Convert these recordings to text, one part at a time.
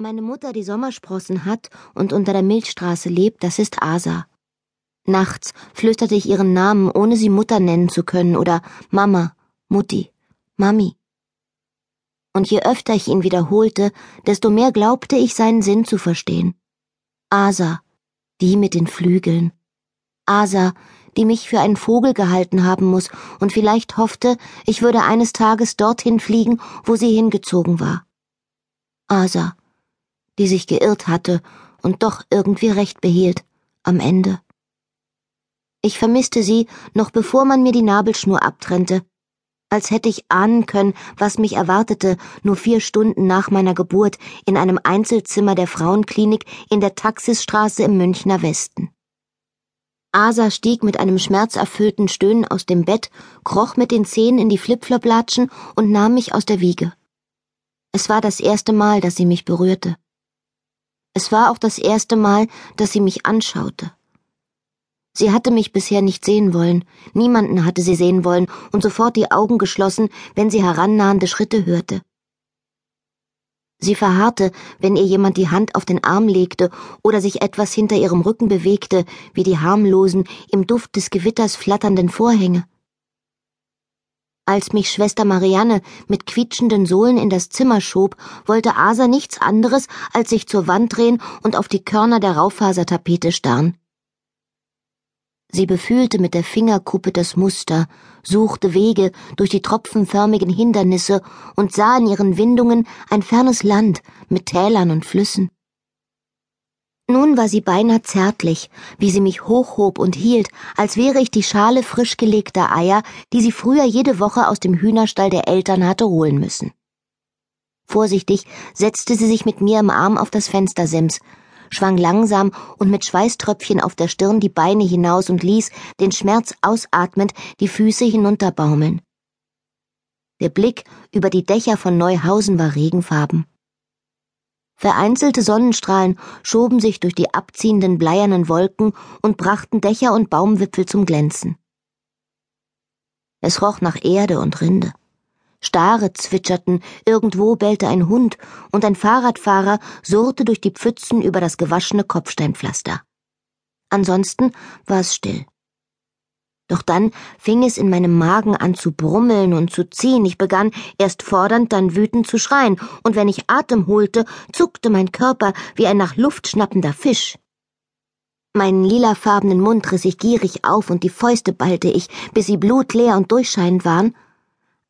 Meine Mutter, die Sommersprossen hat und unter der Milchstraße lebt, das ist Asa. Nachts flüsterte ich ihren Namen, ohne sie Mutter nennen zu können, oder Mama, Mutti, Mami. Und je öfter ich ihn wiederholte, desto mehr glaubte ich seinen Sinn zu verstehen. Asa, die mit den Flügeln. Asa, die mich für einen Vogel gehalten haben muss und vielleicht hoffte, ich würde eines Tages dorthin fliegen, wo sie hingezogen war. Asa, die sich geirrt hatte und doch irgendwie recht behielt, am Ende. Ich vermisste sie, noch bevor man mir die Nabelschnur abtrennte, als hätte ich ahnen können, was mich erwartete, nur vier Stunden nach meiner Geburt in einem Einzelzimmer der Frauenklinik in der Taxisstraße im Münchner Westen. Asa stieg mit einem schmerzerfüllten Stöhnen aus dem Bett, kroch mit den Zehen in die Flipfloplatschen und nahm mich aus der Wiege. Es war das erste Mal, dass sie mich berührte. Es war auch das erste Mal, dass sie mich anschaute. Sie hatte mich bisher nicht sehen wollen, niemanden hatte sie sehen wollen und sofort die Augen geschlossen, wenn sie herannahende Schritte hörte. Sie verharrte, wenn ihr jemand die Hand auf den Arm legte oder sich etwas hinter ihrem Rücken bewegte, wie die harmlosen, im Duft des Gewitters flatternden Vorhänge. Als mich Schwester Marianne mit quietschenden Sohlen in das Zimmer schob, wollte Asa nichts anderes, als sich zur Wand drehen und auf die Körner der Raufasertapete starren. Sie befühlte mit der Fingerkuppe das Muster, suchte Wege durch die tropfenförmigen Hindernisse und sah in ihren Windungen ein fernes Land mit Tälern und Flüssen. Nun war sie beinahe zärtlich, wie sie mich hochhob und hielt, als wäre ich die Schale frisch gelegter Eier, die sie früher jede Woche aus dem Hühnerstall der Eltern hatte holen müssen. Vorsichtig setzte sie sich mit mir im Arm auf das Fenstersims, schwang langsam und mit Schweißtröpfchen auf der Stirn die Beine hinaus und ließ, den Schmerz ausatmend, die Füße hinunterbaumeln. Der Blick über die Dächer von Neuhausen war regenfarben. Vereinzelte Sonnenstrahlen schoben sich durch die abziehenden bleiernen Wolken und brachten Dächer und Baumwipfel zum Glänzen. Es roch nach Erde und Rinde. Stare zwitscherten, irgendwo bellte ein Hund und ein Fahrradfahrer surrte durch die Pfützen über das gewaschene Kopfsteinpflaster. Ansonsten war es still. Doch dann fing es in meinem Magen an zu brummeln und zu ziehen. Ich begann erst fordernd, dann wütend zu schreien, und wenn ich Atem holte, zuckte mein Körper wie ein nach Luft schnappender Fisch. Meinen lilafarbenen Mund riss ich gierig auf und die Fäuste ballte ich, bis sie blutleer und durchscheinend waren.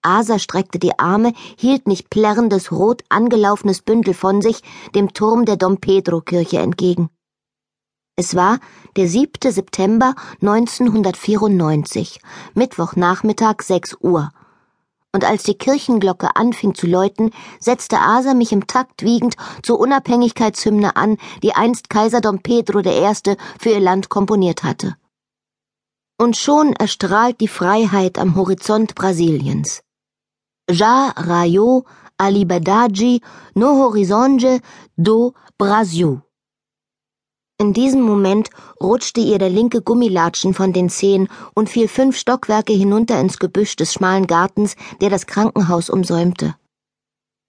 Asa streckte die Arme, hielt mich plärrendes, rot angelaufenes Bündel von sich, dem Turm der Dom Pedro Kirche entgegen. Es war der 7. September 1994, Mittwochnachmittag 6 Uhr. Und als die Kirchenglocke anfing zu läuten, setzte Asa mich im Takt wiegend zur Unabhängigkeitshymne an, die einst Kaiser Dom Pedro I. für ihr Land komponiert hatte. Und schon erstrahlt die Freiheit am Horizont Brasiliens. Ja raio a liberdade no horizonte do Brasil. In diesem Moment rutschte ihr der linke Gummilatschen von den Zehen und fiel fünf Stockwerke hinunter ins Gebüsch des schmalen Gartens, der das Krankenhaus umsäumte.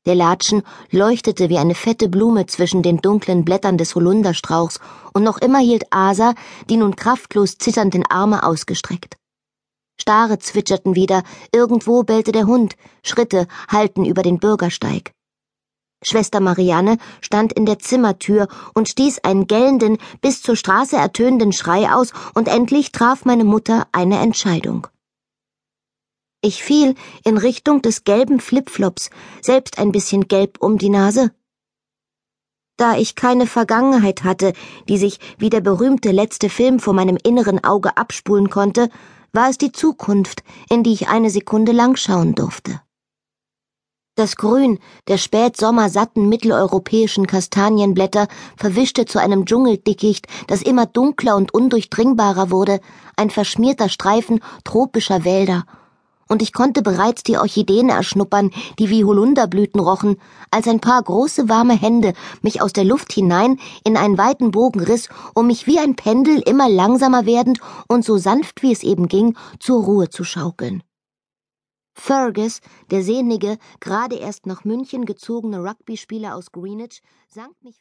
Der Latschen leuchtete wie eine fette Blume zwischen den dunklen Blättern des Holunderstrauchs, und noch immer hielt Asa die nun kraftlos zitternden Arme ausgestreckt. Stare zwitscherten wieder, irgendwo bellte der Hund, Schritte hallten über den Bürgersteig. Schwester Marianne stand in der Zimmertür und stieß einen gellenden, bis zur Straße ertönenden Schrei aus, und endlich traf meine Mutter eine Entscheidung. Ich fiel in Richtung des gelben Flipflops, selbst ein bisschen gelb um die Nase. Da ich keine Vergangenheit hatte, die sich wie der berühmte letzte Film vor meinem inneren Auge abspulen konnte, war es die Zukunft, in die ich eine Sekunde lang schauen durfte. Das Grün der spätsommersatten mitteleuropäischen Kastanienblätter verwischte zu einem Dschungeldickicht, das immer dunkler und undurchdringbarer wurde, ein verschmierter Streifen tropischer Wälder, und ich konnte bereits die Orchideen erschnuppern, die wie Holunderblüten rochen, als ein paar große warme Hände mich aus der Luft hinein in einen weiten Bogen riss, um mich wie ein Pendel immer langsamer werdend und so sanft wie es eben ging zur Ruhe zu schaukeln. Fergus, der sehnige, gerade erst nach München gezogene Rugbyspieler aus Greenwich, sank mich